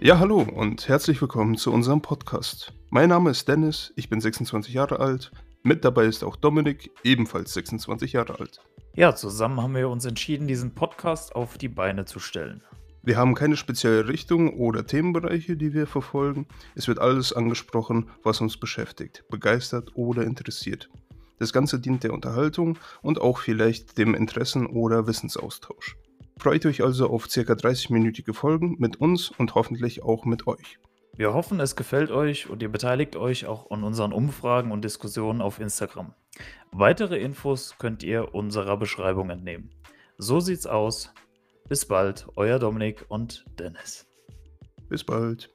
Ja, hallo und herzlich willkommen zu unserem Podcast. Mein Name ist Dennis, ich bin 26 Jahre alt. Mit dabei ist auch Dominik, ebenfalls 26 Jahre alt. Ja, zusammen haben wir uns entschieden, diesen Podcast auf die Beine zu stellen. Wir haben keine spezielle Richtung oder Themenbereiche, die wir verfolgen. Es wird alles angesprochen, was uns beschäftigt, begeistert oder interessiert. Das Ganze dient der Unterhaltung und auch vielleicht dem Interessen- oder Wissensaustausch. Freut euch also auf ca. 30-minütige Folgen mit uns und hoffentlich auch mit euch. Wir hoffen, es gefällt euch und ihr beteiligt euch auch an unseren Umfragen und Diskussionen auf Instagram. Weitere Infos könnt ihr unserer Beschreibung entnehmen. So sieht's aus. Bis bald, euer Dominik und Dennis. Bis bald.